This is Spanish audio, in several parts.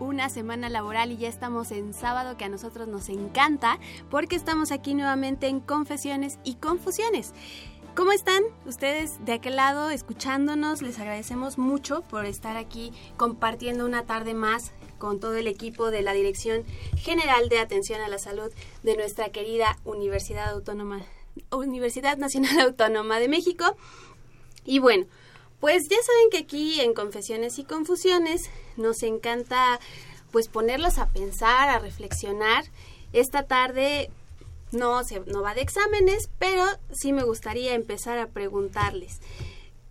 Una semana laboral y ya estamos en sábado que a nosotros nos encanta porque estamos aquí nuevamente en Confesiones y Confusiones. ¿Cómo están ustedes de aquel lado escuchándonos? Les agradecemos mucho por estar aquí compartiendo una tarde más con todo el equipo de la Dirección General de Atención a la Salud de nuestra querida Universidad Autónoma Universidad Nacional Autónoma de México. Y bueno, pues ya saben que aquí en Confesiones y Confusiones nos encanta pues ponerlos a pensar, a reflexionar. Esta tarde no se no va de exámenes, pero sí me gustaría empezar a preguntarles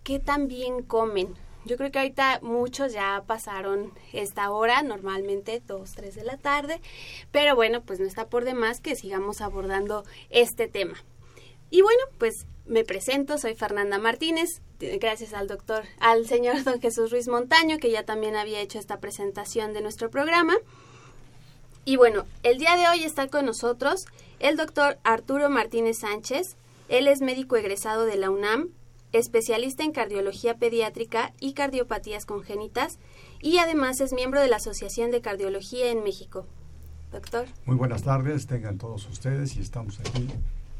¿qué tan bien comen? Yo creo que ahorita muchos ya pasaron esta hora, normalmente 2, 3 de la tarde, pero bueno, pues no está por demás que sigamos abordando este tema. Y bueno, pues me presento, soy Fernanda Martínez, gracias al doctor, al señor don Jesús Ruiz Montaño, que ya también había hecho esta presentación de nuestro programa. Y bueno, el día de hoy está con nosotros el doctor Arturo Martínez Sánchez. Él es médico egresado de la UNAM, especialista en cardiología pediátrica y cardiopatías congénitas, y además es miembro de la Asociación de Cardiología en México. Doctor. Muy buenas tardes, tengan todos ustedes y estamos aquí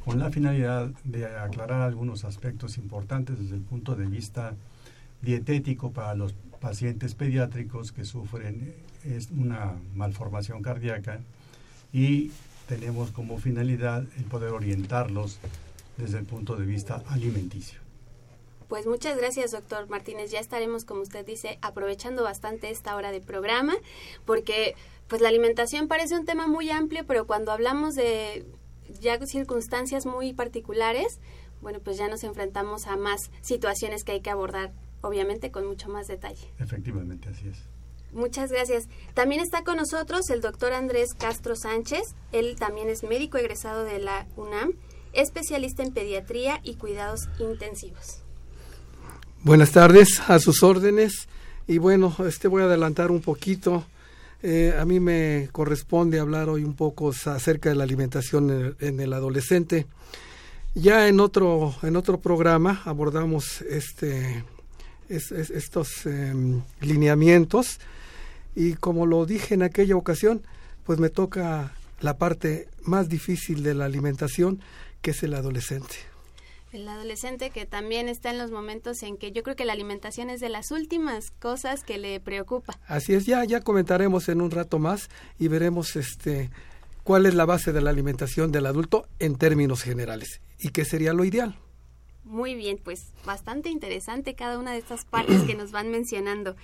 con la finalidad de aclarar algunos aspectos importantes desde el punto de vista dietético para los pacientes pediátricos que sufren una malformación cardíaca y tenemos como finalidad el poder orientarlos desde el punto de vista alimenticio. Pues muchas gracias, doctor Martínez. Ya estaremos, como usted dice, aprovechando bastante esta hora de programa, porque pues la alimentación parece un tema muy amplio, pero cuando hablamos de ya circunstancias muy particulares, bueno, pues ya nos enfrentamos a más situaciones que hay que abordar, obviamente, con mucho más detalle. Efectivamente, así es. Muchas gracias. También está con nosotros el doctor Andrés Castro Sánchez. Él también es médico egresado de la UNAM, especialista en pediatría y cuidados intensivos. Buenas tardes, a sus órdenes. Y bueno, este voy a adelantar un poquito. Eh, a mí me corresponde hablar hoy un poco acerca de la alimentación en el, en el adolescente. Ya en otro en otro programa abordamos este es, es, estos eh, lineamientos y como lo dije en aquella ocasión, pues me toca la parte más difícil de la alimentación, que es el adolescente. El adolescente que también está en los momentos en que yo creo que la alimentación es de las últimas cosas que le preocupa. Así es, ya ya comentaremos en un rato más y veremos este cuál es la base de la alimentación del adulto en términos generales y qué sería lo ideal. Muy bien, pues bastante interesante cada una de estas partes que nos van mencionando.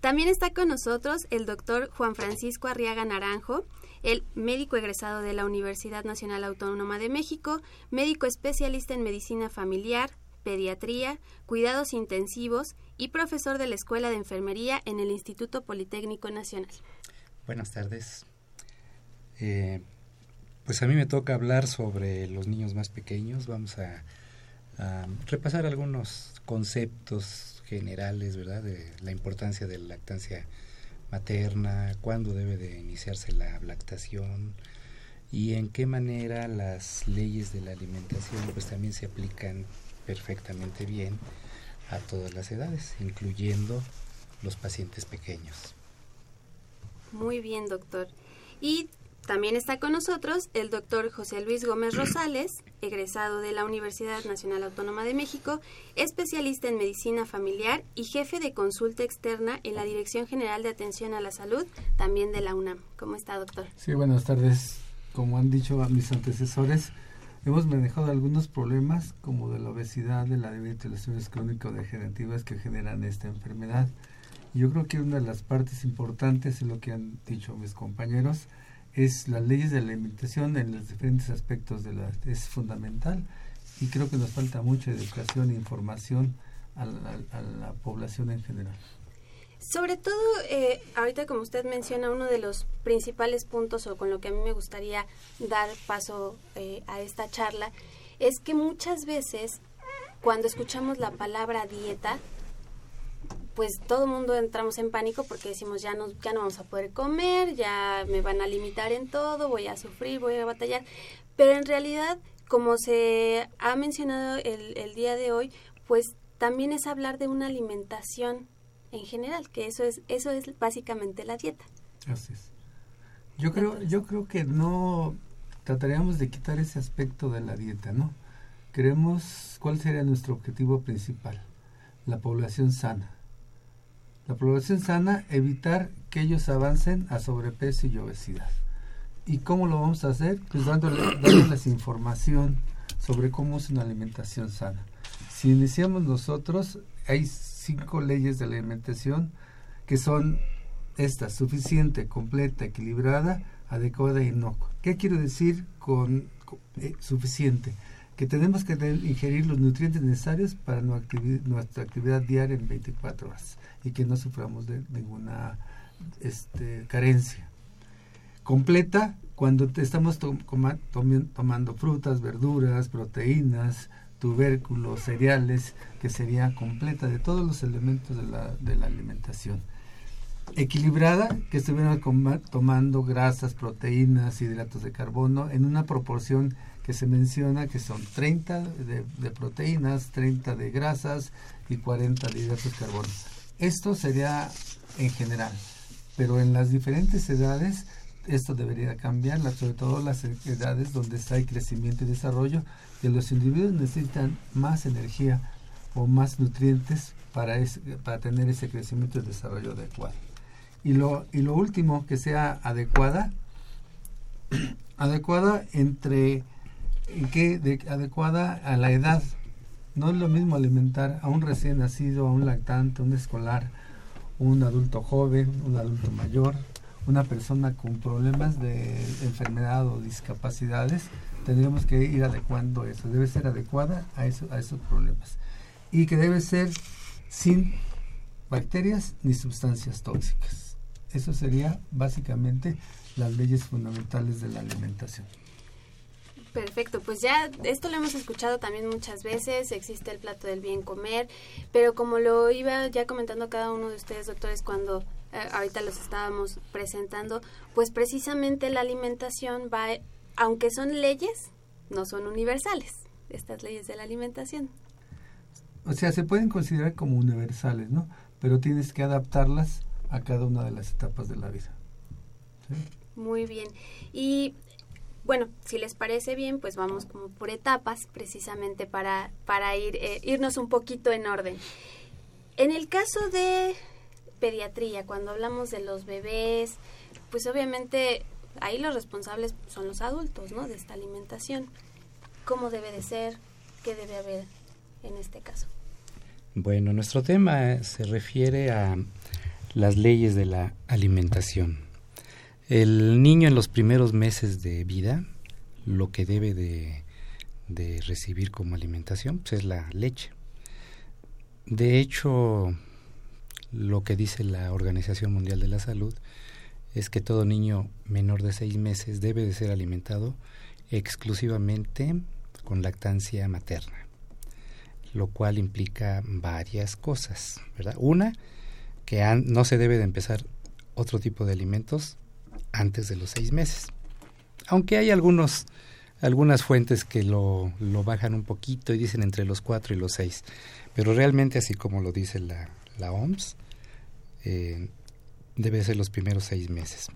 También está con nosotros el doctor Juan Francisco Arriaga Naranjo, el médico egresado de la Universidad Nacional Autónoma de México, médico especialista en medicina familiar, pediatría, cuidados intensivos y profesor de la Escuela de Enfermería en el Instituto Politécnico Nacional. Buenas tardes. Eh, pues a mí me toca hablar sobre los niños más pequeños. Vamos a, a repasar algunos conceptos generales, ¿verdad? De la importancia de la lactancia materna, cuándo debe de iniciarse la lactación y en qué manera las leyes de la alimentación pues también se aplican perfectamente bien a todas las edades, incluyendo los pacientes pequeños. Muy bien, doctor. Y También está con nosotros el doctor José Luis Gómez Rosales, egresado de la Universidad Nacional Autónoma de México, especialista en medicina familiar y jefe de consulta externa en la Dirección General de Atención a la Salud, también de la UNAM. ¿Cómo está, doctor? Sí, buenas tardes. Como han dicho mis antecesores, hemos manejado algunos problemas como de la obesidad, de la diabetes, las lesiones crónico-degenerativas que generan esta enfermedad. Yo creo que una de las partes importantes es lo que han dicho mis compañeros, es las leyes de la alimentación en los diferentes aspectos de la es fundamental y creo que nos falta mucha educación e información a la, población en general. Sobre todo, eh, ahorita como usted menciona, uno de los principales puntos o con lo que a mí me gustaría dar paso eh, a esta charla es que muchas veces cuando escuchamos la palabra dieta pues todo el mundo entramos en pánico porque decimos ya no, ya no vamos a poder comer, ya me van a limitar en todo, voy a sufrir, voy a batallar. Pero en realidad, como se ha mencionado el, el día de hoy, pues también es hablar de una alimentación en general, que eso es, eso es básicamente la dieta. Así es. Yo creo, yo creo que no trataríamos de quitar ese aspecto de la dieta, ¿no? Queremos, ¿cuál sería nuestro objetivo principal? La población sana la población sana, evitar que ellos avancen a sobrepeso y obesidad. ¿Y cómo lo vamos a hacer? Pues dándoles información sobre cómo es una alimentación sana. Si iniciamos nosotros, hay cinco leyes de la alimentación que son estas, suficiente, completa, equilibrada, adecuada y no. ¿Qué quiero decir con, eh, suficiente? Que tenemos que ingerir los nutrientes necesarios para nuestra actividad diaria en 24 horas y que no suframos de ninguna este, carencia. Completa cuando estamos tomando frutas, verduras, proteínas, tubérculos, cereales, que sería completa de todos los elementos de la, alimentación. Equilibrada, que estuviéramos tomando grasas, proteínas, hidratos de carbono en una proporción que se menciona que son 30 de, de proteínas, 30 de grasas y 40 de hidratos de carbono. Esto sería en general, pero en las diferentes edades esto debería cambiar, sobre todo las edades donde está el crecimiento y desarrollo, que los individuos necesitan más energía o más nutrientes para, para tener ese crecimiento y desarrollo adecuado. Y lo, y lo último, que sea adecuada, adecuada entre, adecuada a la edad no es lo mismo alimentar a un recién nacido, a un lactante, un escolar, un adulto joven, un adulto mayor, una persona con problemas de enfermedad o discapacidades. Tendríamos que ir adecuando eso. Debe ser adecuada a, a esos problemas. Y que debe ser sin bacterias ni sustancias tóxicas. Eso sería básicamente las leyes fundamentales de la alimentación. Perfecto, pues ya esto lo hemos escuchado también muchas veces, existe el plato del bien comer, pero como lo iba ya comentando cada uno de ustedes, doctores, cuando eh, ahorita los estábamos presentando, pues precisamente la alimentación va, aunque son leyes, no son universales, estas leyes de la alimentación. O sea, se pueden considerar como universales, ¿no? Pero tienes que adaptarlas a cada una de las etapas de la vida. Muy bien. Y bueno, si les parece bien, pues vamos como por etapas, precisamente para, para ir, eh, irnos un poquito en orden. En el caso de pediatría, cuando hablamos de los bebés, pues obviamente ahí los responsables son los adultos, ¿no? De esta alimentación. ¿Cómo debe de ser? ¿Qué debe haber en este caso? Bueno, nuestro tema se refiere a las leyes de la alimentación. El niño en los primeros meses de vida, lo que debe de, recibir como alimentación pues es la leche. De hecho, lo que dice la Organización Mundial de la Salud es que todo niño menor de seis meses debe de ser alimentado exclusivamente con lactancia materna, lo cual implica varias cosas, ¿verdad? Una, que no se debe de empezar otro tipo de alimentos antes de los seis meses. Aunque hay algunos, algunas fuentes que lo, lo bajan un poquito y dicen entre los cuatro y los seis. Pero realmente, así como lo dice la, la OMS, eh, debe ser los primeros seis meses.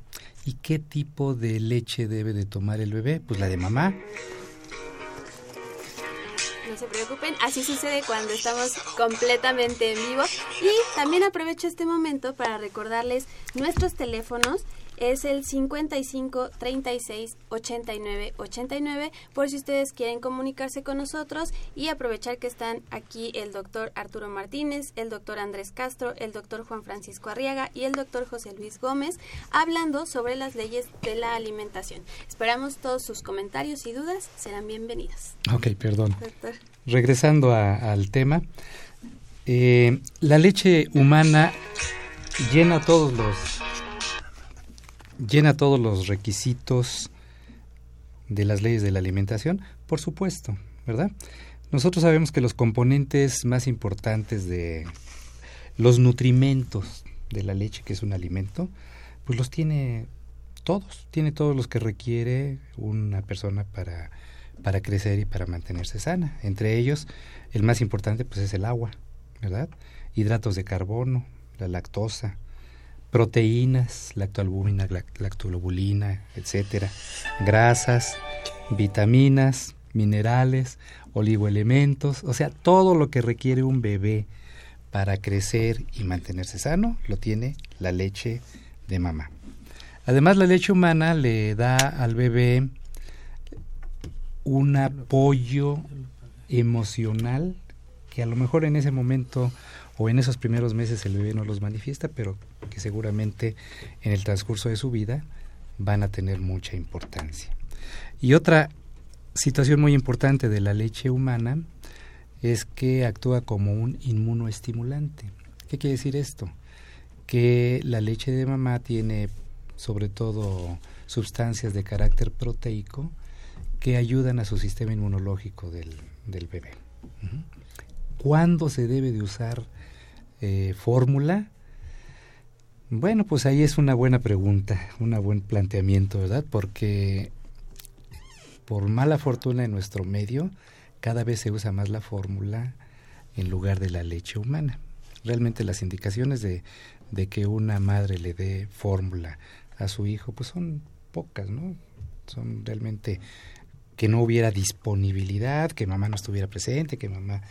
¿Y qué tipo de leche debe de tomar el bebé? Pues la de mamá. No se preocupen, así sucede cuando estamos completamente en vivo. Y también aprovecho este momento para recordarles nuestros teléfonos es el 55 36 89 89 por si ustedes quieren comunicarse con nosotros y aprovechar que están aquí el doctor Arturo Martínez, el doctor Andrés Castro, el doctor Juan Francisco Arriaga y el doctor José Luis Gómez hablando sobre las leyes de la alimentación. Esperamos todos sus comentarios y dudas, serán bienvenidos. Ok, perdón. Regresando al tema, eh, la leche humana llena todos los llena todos los requisitos de las leyes de la alimentación? Por supuesto, ¿verdad? Nosotros sabemos que los componentes más importantes de los nutrimentos de la leche, que es un alimento, pues los tiene todos, tiene todos los que requiere una persona para, para crecer y para mantenerse sana. Entre ellos, el más importante pues es el agua, ¿verdad? Hidratos de carbono, la lactosa, proteínas, lactoalbúmina, lactolobulina, etcétera, grasas, vitaminas, minerales, oligoelementos, o sea, todo lo que requiere un bebé para crecer y mantenerse sano lo tiene la leche de mamá. Además, la leche humana le da al bebé un apoyo emocional que a lo mejor en ese momento o en esos primeros meses el bebé no los manifiesta, pero que seguramente en el transcurso de su vida van a tener mucha importancia. Y otra situación muy importante de la leche humana es que actúa como un inmunoestimulante. ¿Qué quiere decir esto? Que la leche de mamá tiene sobre todo sustancias de carácter proteico que ayudan a su sistema inmunológico del, bebé. ¿Cuándo se debe de usar eh, fórmula? Bueno, pues ahí es una buena pregunta, un buen planteamiento, ¿verdad? Porque por mala fortuna en nuestro medio, cada vez se usa más la fórmula en lugar de la leche humana. Realmente las indicaciones de, de que una madre le dé fórmula a su hijo, pues son pocas, ¿no? Son realmente que no hubiera disponibilidad, que mamá no estuviera presente, que mamá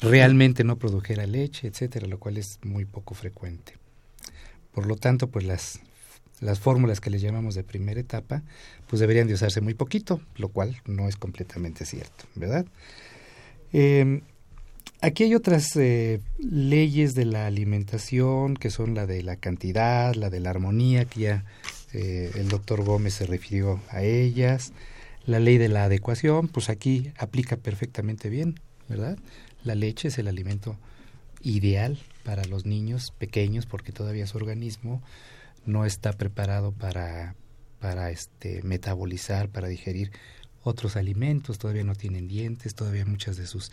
realmente no produjera leche, etcétera, lo cual es muy poco frecuente. Por lo tanto, pues las, las fórmulas que les llamamos de primera etapa, pues deberían de usarse muy poquito, lo cual no es completamente cierto, ¿verdad? Em, aquí hay otras eh, leyes de la alimentación, que son la de la cantidad, la de la armonía, que ya eh, el doctor Gómez se refirió a ellas, la ley de la adecuación, pues aquí aplica perfectamente bien, ¿verdad? La leche es el alimento ideal para los niños pequeños porque todavía su organismo no está preparado para, para este, metabolizar, para digerir otros alimentos, todavía no tienen dientes, todavía muchas de sus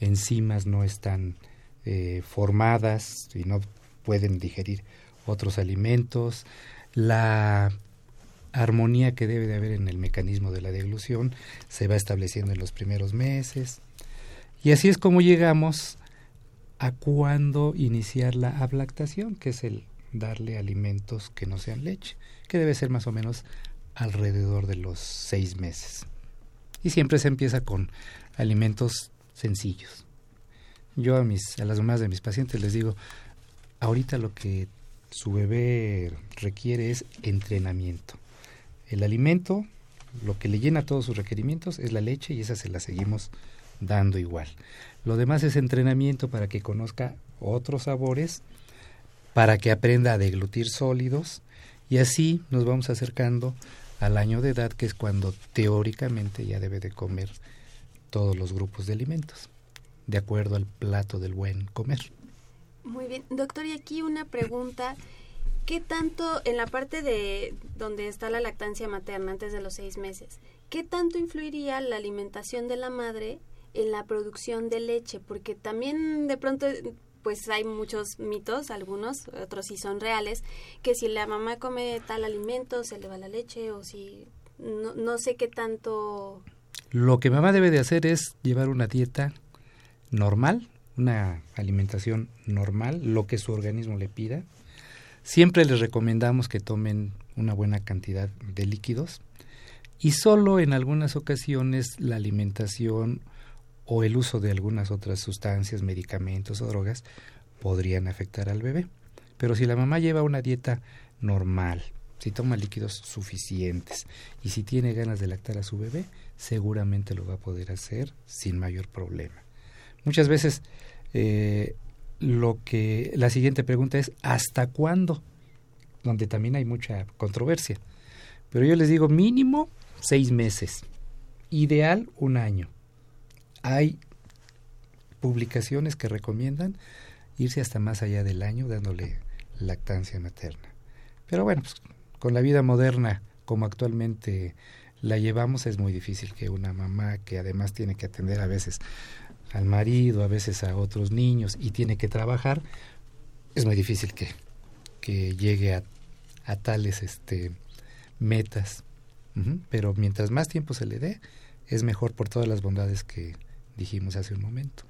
enzimas no están eh, formadas y no pueden digerir otros alimentos. La armonía que debe de haber en el mecanismo de la deglución se va estableciendo en los primeros meses. Y así es como llegamos a cuándo iniciar la ablactación, que es el darle alimentos que no sean leche, que debe ser más o menos alrededor de los seis meses. Y siempre se empieza con alimentos sencillos. Yo a, mis, a las mamás de mis pacientes les digo, ahorita lo que su bebé requiere es entrenamiento. El alimento, lo que le llena todos sus requerimientos es la leche y esa se la seguimos dando igual. Lo demás es entrenamiento para que conozca otros sabores, para que aprenda a deglutir sólidos y así nos vamos acercando al año de edad que es cuando teóricamente ya debe de comer todos los grupos de alimentos, de acuerdo al plato del buen comer. Muy bien, doctor, y aquí una pregunta. ¿Qué tanto en la parte de donde está la lactancia materna antes de los seis meses, qué tanto influiría la alimentación de la madre en la producción de leche, porque también de pronto pues hay muchos mitos, algunos, otros sí son reales, que si la mamá come tal alimento se le va la leche o si no, no sé qué tanto... Lo que mamá debe de hacer es llevar una dieta normal, una alimentación normal, lo que su organismo le pida, Siempre les recomendamos que tomen una buena cantidad de líquidos y solo en algunas ocasiones la alimentación o el uso de algunas otras sustancias, medicamentos o drogas podrían afectar al bebé. Pero si la mamá lleva una dieta normal, si toma líquidos suficientes y si tiene ganas de lactar a su bebé, seguramente lo va a poder hacer sin mayor problema. Muchas veces eh, lo que la siguiente pregunta es ¿hasta cuándo? Donde también hay mucha controversia. Pero yo les digo mínimo seis meses, ideal un año. Hay publicaciones que recomiendan irse hasta más allá del año dándole lactancia materna. Pero bueno, pues, con la vida moderna como actualmente la llevamos es muy difícil que una mamá que además tiene que atender a veces al marido, a veces a otros niños y tiene que trabajar, es muy difícil que, que llegue a, a tales este, metas. Pero mientras más tiempo se le dé, es mejor por todas las bondades que dijimos hace un momento.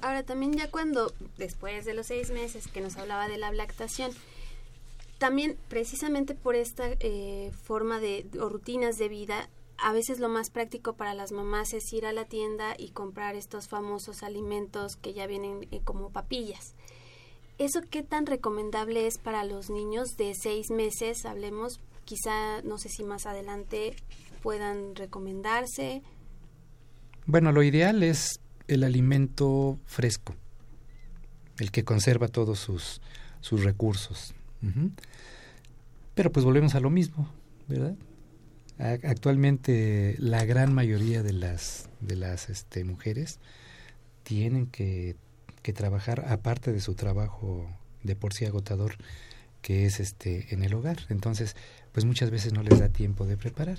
Ahora también ya cuando, después de los seis meses que nos hablaba de la lactación, también precisamente por esta eh, forma de o rutinas de vida, a veces lo más práctico para las mamás es ir a la tienda y comprar estos famosos alimentos que ya vienen eh, como papillas. ¿Eso qué tan recomendable es para los niños de seis meses? Hablemos, quizá, no sé si más adelante puedan recomendarse. Bueno, lo ideal es el alimento fresco, el que conserva todos sus, sus recursos. Pero pues volvemos a lo mismo, ¿verdad? Actualmente la gran mayoría de las, de las este, mujeres tienen que, que trabajar aparte de su trabajo de por sí agotador que es este en el hogar. Entonces, pues muchas veces no les da tiempo de preparar.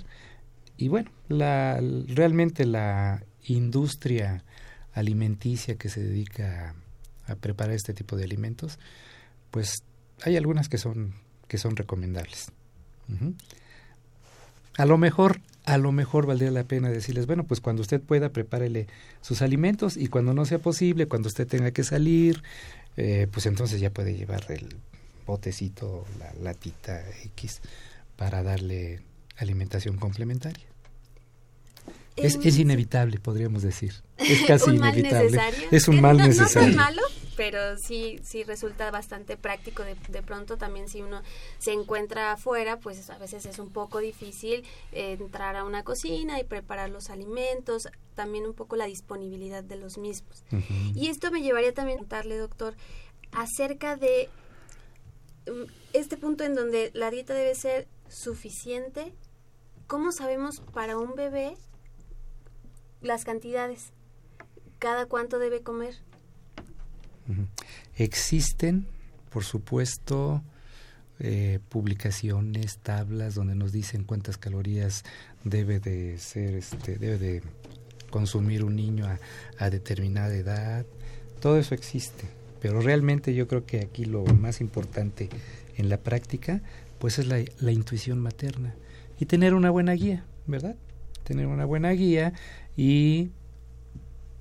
Y bueno, la, realmente la industria alimenticia que se dedica a, preparar este tipo de alimentos, pues hay algunas que son que son recomendables. A lo mejor, a lo mejor valdría la pena decirles, bueno, pues cuando usted pueda, prepárele sus alimentos y cuando no sea posible, cuando usted tenga que salir, eh, pues entonces ya puede llevar el botecito, la latita X para darle alimentación complementaria. Es, es, inevitable, podríamos decir. Es casi inevitable. Es un mal necesario. No es malo, pero sí, sí resulta bastante práctico. De, de, pronto también si uno se encuentra afuera, pues a veces es un poco difícil eh, entrar a una cocina y preparar los alimentos, también un poco la disponibilidad de los mismos. Uh -huh. Y esto me llevaría también a preguntarle, doctor, acerca de um, este punto en donde la dieta debe ser suficiente. ¿Cómo sabemos para un bebé las cantidades. ¿Cada cuánto debe comer? Existen, por supuesto, eh, publicaciones, tablas donde nos dicen cuántas calorías debe de ser, este, debe de consumir un niño a, a determinada edad. Todo eso existe, pero realmente yo creo que aquí lo más importante en la práctica, pues es la, la intuición materna y tener una buena guía, ¿verdad? Tener una buena guía y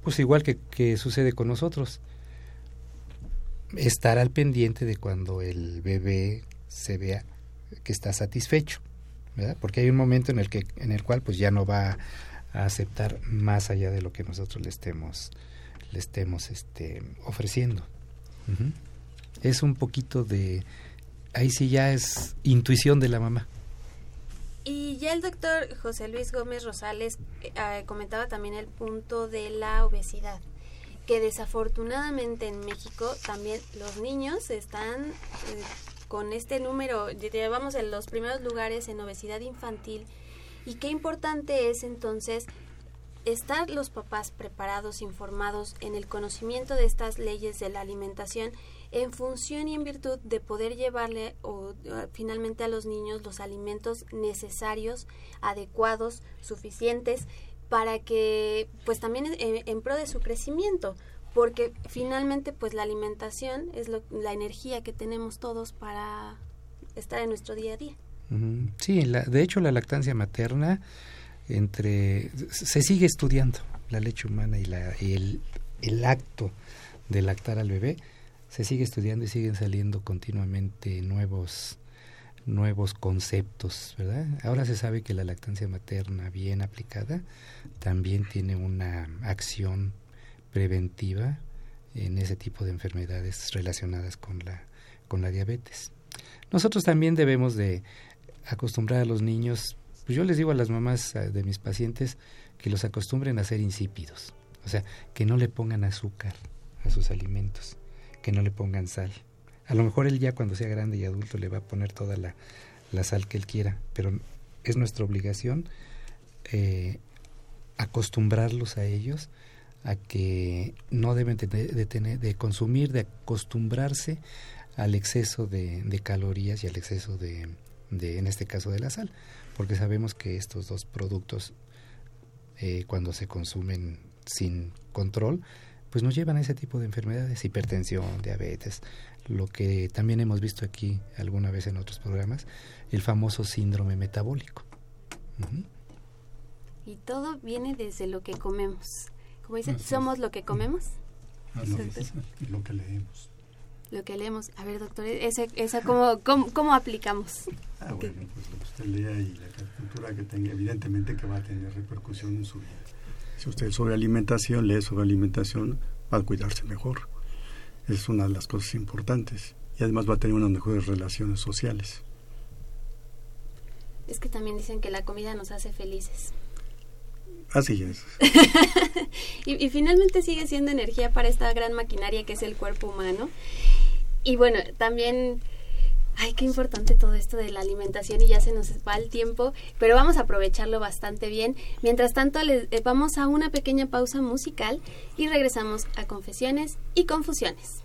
pues igual que, que, sucede con nosotros, estar al pendiente de cuando el bebé se vea que está satisfecho, ¿verdad? Porque hay un momento en el que en el cual pues ya no va a aceptar más allá de lo que nosotros le estemos le estemos este ofreciendo. Es un poquito de ahí sí ya es intuición de la mamá. Y ya el doctor José Luis Gómez Rosales eh, comentaba también el punto de la obesidad, que desafortunadamente en México también los niños están eh, con este número, llevamos en los primeros lugares en obesidad infantil y qué importante es entonces estar los papás preparados, informados en el conocimiento de estas leyes de la alimentación en función y en virtud de poder llevarle o, uh, finalmente a los niños los alimentos necesarios, adecuados, suficientes para que pues también en, en pro de su crecimiento. Porque finalmente pues la alimentación es lo, la energía que tenemos todos para estar en nuestro día a día. Sí, la, de hecho la lactancia materna entre se sigue estudiando la leche humana y, la, y el, el acto de lactar al bebé se sigue estudiando y siguen saliendo continuamente nuevos nuevos conceptos, ¿verdad? Ahora se sabe que la lactancia materna bien aplicada también tiene una acción preventiva en ese tipo de enfermedades relacionadas con la con la diabetes. Nosotros también debemos de acostumbrar a los niños, pues yo les digo a las mamás de mis pacientes que los acostumbren a ser insípidos, o sea, que no le pongan azúcar a sus alimentos, que no le pongan sal. A lo mejor él ya cuando sea grande y adulto le va a poner toda la, la sal que él quiera, pero es nuestra obligación eh, acostumbrarlos a ellos a que no deben de, de, tener, de consumir, de acostumbrarse al exceso de, calorías y al exceso de, de, en este caso, de la sal, porque sabemos que estos dos productos, eh, cuando se consumen sin control, pues nos llevan a ese tipo de enfermedades, hipertensión, diabetes, lo que también hemos visto aquí alguna vez en otros programas, el famoso síndrome metabólico. Uh -huh. Y todo viene desde lo que comemos. Como dicen, somos lo que comemos. Lo, lo que leemos lo que leemos. A ver, doctor, ¿esa, esa cómo, cómo, cómo, aplicamos? Ah, bueno, pues lo que usted lea y la cultura que tenga, evidentemente que va a tener repercusión en su vida. Si usted sobre alimentación, lee sobre alimentación, va a cuidarse mejor. Es una de las cosas importantes. Y además va a tener unas mejores relaciones sociales. Es que también dicen que la comida nos hace felices. Así es. y, y, finalmente sigue siendo energía para esta gran maquinaria que es el cuerpo humano. Y bueno, también, ay, qué importante todo esto de la alimentación y ya se nos va el tiempo, pero vamos a aprovecharlo bastante bien. Mientras tanto, les, eh, vamos a una pequeña pausa musical y regresamos a Confesiones y Confusiones.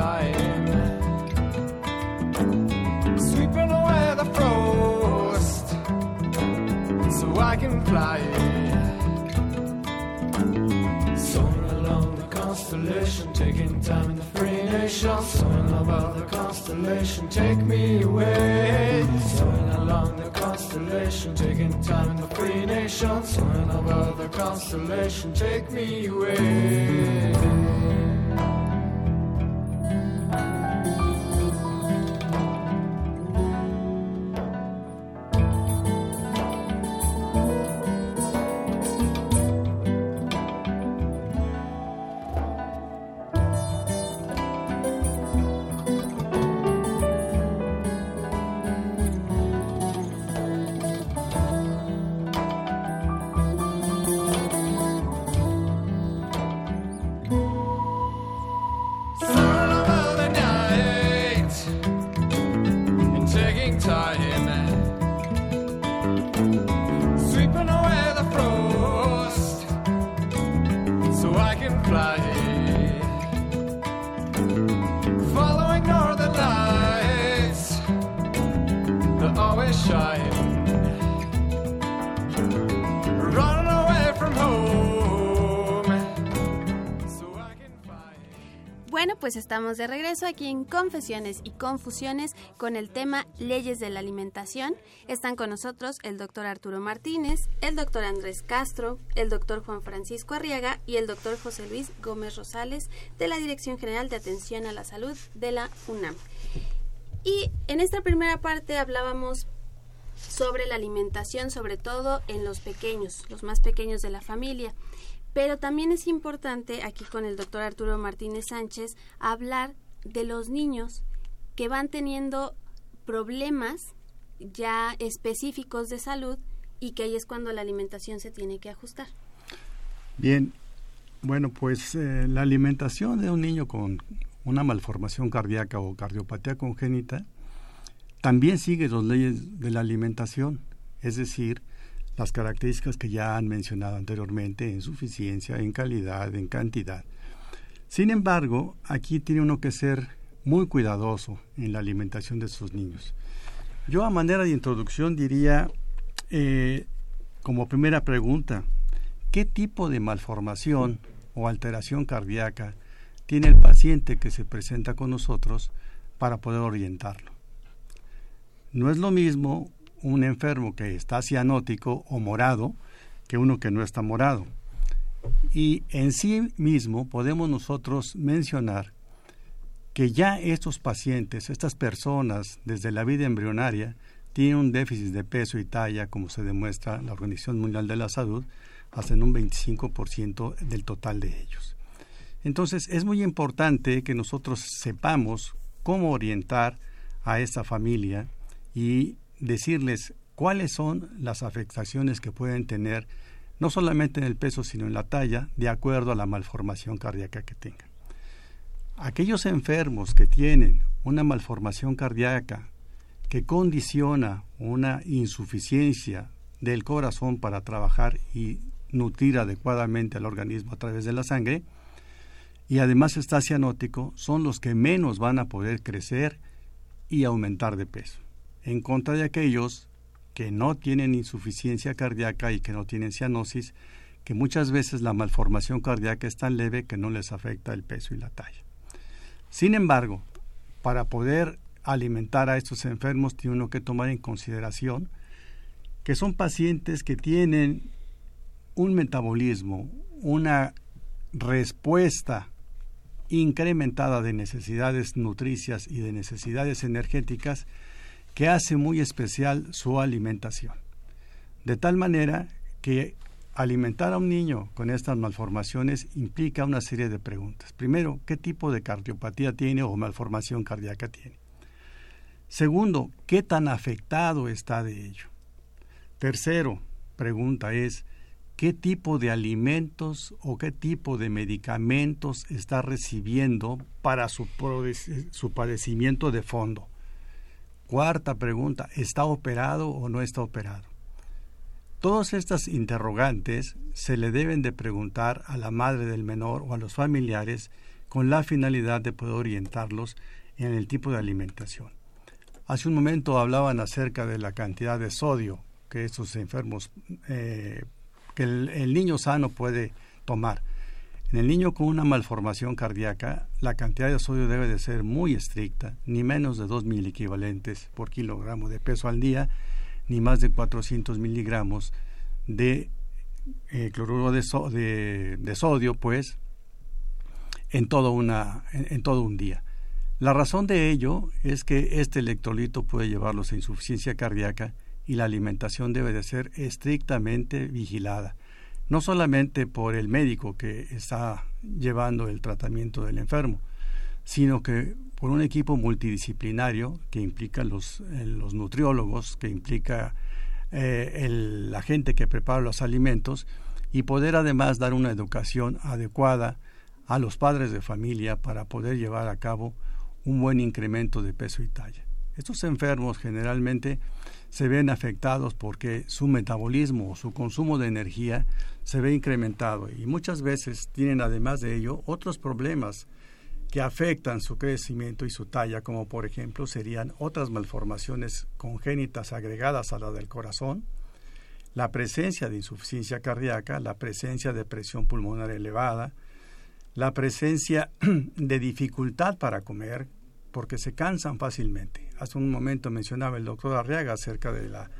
time. Sweeping away the frost so I can fly. Soaring along the constellation, taking time in the free nation. Soaring above the constellation, take me away. Soaring along the constellation, taking time in the free nation. Soaring above the constellation, take me away. De regreso aquí en Confesiones y Confusiones con el tema Leyes de la Alimentación. Están con nosotros el doctor Arturo Martínez, el doctor Andrés Castro, el doctor Juan Francisco Arriaga y el doctor José Luis Gómez Rosales de la Dirección General de Atención a la Salud de la UNAM. Y en esta primera parte hablábamos sobre la alimentación, sobre todo en los pequeños, los más pequeños de la familia. Pero también es importante, aquí con el doctor Arturo Martínez Sánchez, hablar de los niños que van teniendo problemas ya específicos de salud y que ahí es cuando la alimentación se tiene que ajustar. Bien, bueno, pues eh, la alimentación de un niño con una malformación cardíaca o cardiopatía congénita también sigue las leyes de la alimentación, es decir, las características que ya han mencionado anteriormente en suficiencia, en calidad, en cantidad. Sin embargo, aquí tiene uno que ser muy cuidadoso en la alimentación de sus niños. Yo a manera de introducción diría, eh, como primera pregunta, ¿qué tipo de malformación o alteración cardíaca tiene el paciente que se presenta con nosotros para poder orientarlo? No es lo mismo un enfermo que está cianótico o morado que uno que no está morado. Y en sí mismo podemos nosotros mencionar que ya estos pacientes, estas personas, desde la vida embrionaria, tienen un déficit de peso y talla, como se demuestra la Organización Mundial de la Salud, hasta en un 25% del total de ellos. Entonces, es muy importante que nosotros sepamos cómo orientar a esta familia y decirles cuáles son las afectaciones que pueden tener, no solamente en el peso, sino en la talla, de acuerdo a la malformación cardíaca que tengan. Aquellos enfermos que tienen una malformación cardíaca que condiciona una insuficiencia del corazón para trabajar y nutrir adecuadamente al organismo a través de la sangre, y además está cianótico, son los que menos van a poder crecer y aumentar de peso en contra de aquellos que no tienen insuficiencia cardíaca y que no tienen cianosis, que muchas veces la malformación cardíaca es tan leve que no les afecta el peso y la talla. Sin embargo, para poder alimentar a estos enfermos tiene uno que tomar en consideración que son pacientes que tienen un metabolismo, una respuesta incrementada de necesidades nutricias y de necesidades energéticas que hace muy especial su alimentación. De tal manera que alimentar a un niño con estas malformaciones implica una serie de preguntas. Primero, ¿qué tipo de cardiopatía tiene o malformación cardíaca tiene? Segundo, ¿qué tan afectado está de ello? Tercero, pregunta es, ¿qué tipo de alimentos o qué tipo de medicamentos está recibiendo para su, su padecimiento de fondo? Cuarta pregunta, ¿está operado o no está operado? Todas estas interrogantes se le deben de preguntar a la madre del menor o a los familiares con la finalidad de poder orientarlos en el tipo de alimentación. Hace un momento hablaban acerca de la cantidad de sodio que estos enfermos, eh, que el niño sano puede tomar. En el niño con una malformación cardíaca, la cantidad de sodio debe de ser muy estricta, ni menos de 2 equivalentes por kilogramo de peso al día, ni más de 400 miligramos de eh, cloruro de, sodio, pues, en todo, en todo un día. La razón de ello es que este electrolito puede llevarlos a insuficiencia cardíaca y la alimentación debe de ser estrictamente vigilada no solamente por el médico que está llevando el tratamiento del enfermo, sino que por un equipo multidisciplinario que implica los, eh, nutriólogos, que implica eh, la gente que prepara los alimentos y poder además dar una educación adecuada a los padres de familia para poder llevar a cabo un buen incremento de peso y talla. Estos enfermos generalmente se ven afectados porque su metabolismo o su consumo de energía se ve incrementado y muchas veces tienen además de ello otros problemas que afectan su crecimiento y su talla, como por ejemplo serían otras malformaciones congénitas agregadas a la del corazón, la presencia de insuficiencia cardíaca, la presencia de presión pulmonar elevada, la presencia de dificultad para comer, porque se cansan fácilmente. Hace un momento mencionaba el doctor Arriaga acerca de la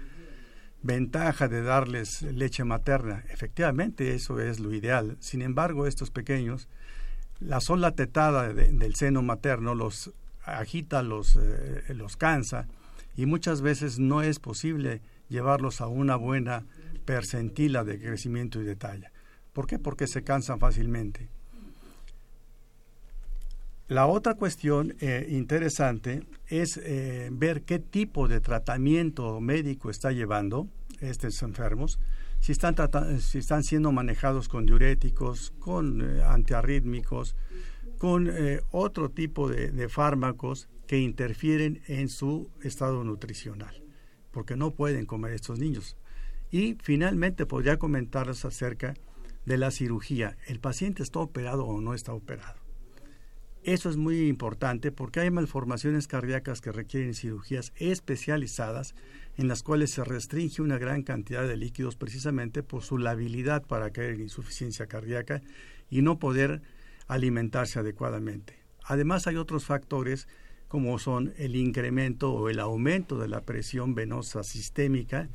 ventaja de darles leche materna. Efectivamente, eso es lo ideal. Sin embargo, estos pequeños, la sola tetada del seno materno los agita, los, eh, los cansa y muchas veces no es posible llevarlos a una buena percentila de crecimiento y de talla. ¿Por qué? Porque se cansan fácilmente. La otra cuestión eh, interesante es eh, ver qué tipo de tratamiento médico está llevando estos enfermos, si están, si están siendo manejados con diuréticos, con eh, antiarrítmicos, con otro tipo de, fármacos que interfieren en su estado nutricional, porque no pueden comer estos niños. Y finalmente podría comentarles acerca de la cirugía. ¿El paciente está operado o no está operado? Eso es muy importante porque hay malformaciones cardíacas que requieren cirugías especializadas en las cuales se restringe una gran cantidad de líquidos precisamente por su labilidad para caer en insuficiencia cardíaca y no poder alimentarse adecuadamente. Además hay otros factores como son el incremento o el aumento de la presión venosa sistémica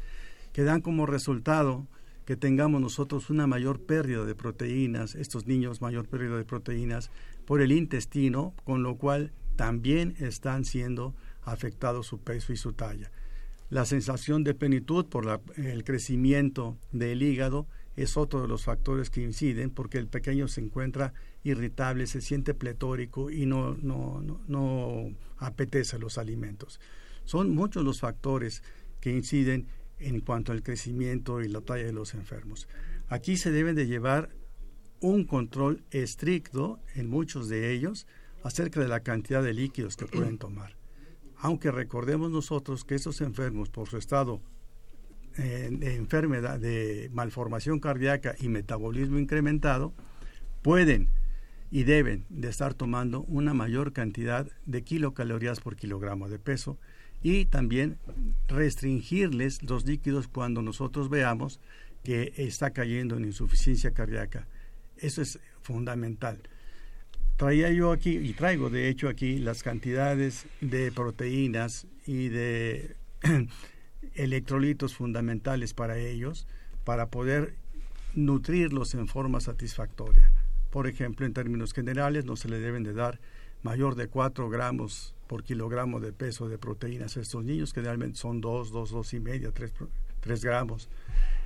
que dan como resultado que tengamos nosotros una mayor pérdida de proteínas, estos niños mayor pérdida de proteínas por el intestino, con lo cual también están siendo afectados su peso y su talla. La sensación de plenitud por el crecimiento del hígado es otro de los factores que inciden porque el pequeño se encuentra irritable, se siente pletórico y no, no apetece los alimentos. Son muchos los factores que inciden en cuanto al crecimiento y la talla de los enfermos. Aquí se deben de llevar un control estricto en muchos de ellos acerca de la cantidad de líquidos que pueden tomar. Aunque recordemos nosotros que esos enfermos por su estado eh, de enfermedad, de malformación cardíaca y metabolismo incrementado, pueden y deben de estar tomando una mayor cantidad de kilocalorías por kilogramo de peso y también restringirles los líquidos cuando nosotros veamos que está cayendo en insuficiencia cardíaca. Eso es fundamental. Traía yo aquí, y traigo de hecho aquí, las cantidades de proteínas y de electrolitos fundamentales para ellos, para poder nutrirlos en forma satisfactoria. Por ejemplo, en términos generales, no se le deben de dar mayor de 4 gramos por kilogramo de peso de proteínas a estos niños, que realmente son 2, 2, 2 y media, 3, 3 gramos.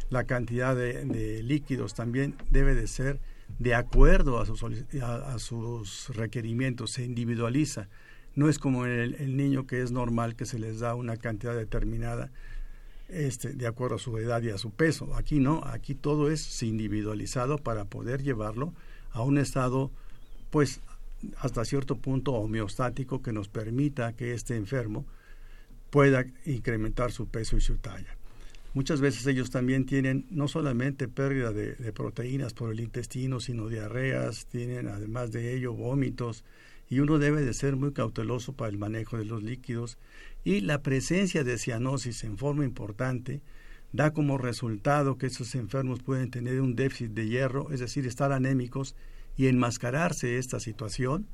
La cantidad de, líquidos también debe de ser de acuerdo a sus, a, sus requerimientos, se individualiza. No es como el, el, niño que es normal que se les da una cantidad determinada este, de acuerdo a su edad y a su peso. Aquí no, aquí todo es individualizado para poder llevarlo a un estado pues hasta cierto punto homeostático que nos permita que este enfermo pueda incrementar su peso y su talla. Muchas veces ellos también tienen no solamente pérdida de, proteínas por el intestino, sino diarreas, tienen además de ello vómitos y uno debe de ser muy cauteloso para el manejo de los líquidos y la presencia de cianosis en forma importante da como resultado que esos enfermos pueden tener un déficit de hierro, es decir, estar anémicos y enmascararse esta situación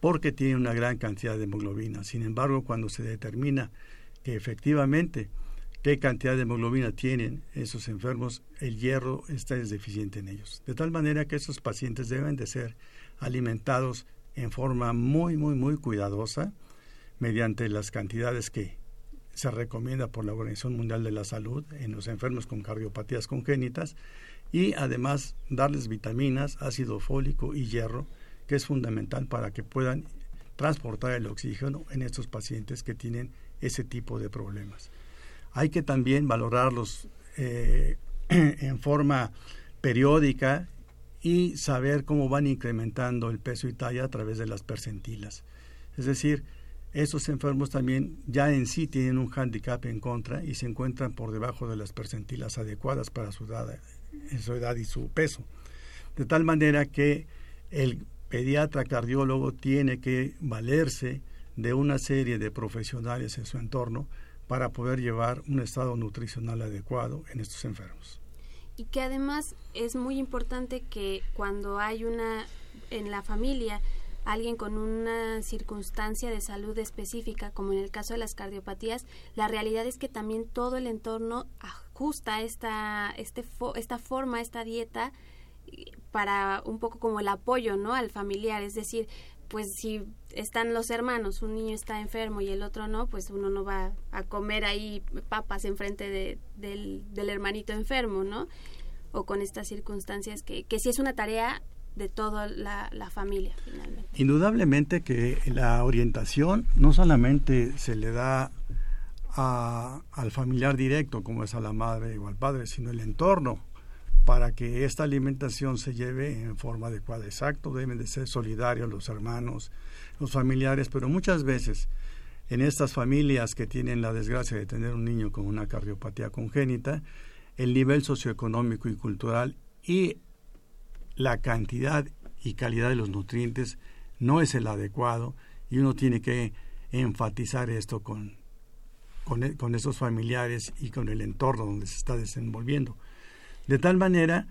porque tiene una gran cantidad de hemoglobina. Sin embargo, cuando se determina que efectivamente qué cantidad de hemoglobina tienen esos enfermos, el hierro está deficiente en ellos. De tal manera que esos pacientes deben de ser alimentados en forma muy, muy, muy cuidadosa mediante las cantidades que se recomienda por la Organización Mundial de la Salud en los enfermos con cardiopatías congénitas y además darles vitaminas, ácido fólico y hierro, que es fundamental para que puedan transportar el oxígeno en estos pacientes que tienen ese tipo de problemas. Hay que también valorarlos eh, en forma periódica y saber cómo van incrementando el peso y talla a través de las percentilas. Es decir, esos enfermos también ya en sí tienen un hándicap en contra y se encuentran por debajo de las percentilas adecuadas para en su edad y su peso. De tal manera que el pediatra cardiólogo tiene que valerse de una serie de profesionales en su entorno para poder llevar un estado nutricional adecuado en estos enfermos. Y que además es muy importante que cuando hay una en la familia alguien con una circunstancia de salud específica, como en el caso de las cardiopatías, la realidad es que también todo el entorno ajusta esta, este esta forma, esta dieta para un poco como el apoyo, ¿no? Al familiar, es decir, pues si están los hermanos, un niño está enfermo y el otro no, pues uno no va a comer ahí papas enfrente de, del, del hermanito enfermo, ¿no? O con estas circunstancias que, que sí es una tarea de toda la, familia finalmente. Indudablemente que la orientación no solamente se le da a, al familiar directo, como es a la madre o al padre, sino el entorno, para que esta alimentación se lleve en forma adecuada. Exacto, deben de ser solidarios los hermanos, los familiares, pero muchas veces en estas familias que tienen la desgracia de tener un niño con una cardiopatía congénita, el nivel socioeconómico y cultural y la cantidad y calidad de los nutrientes no es el adecuado y uno tiene que enfatizar esto con, con, con esos familiares y con el entorno donde se está desenvolviendo. De tal manera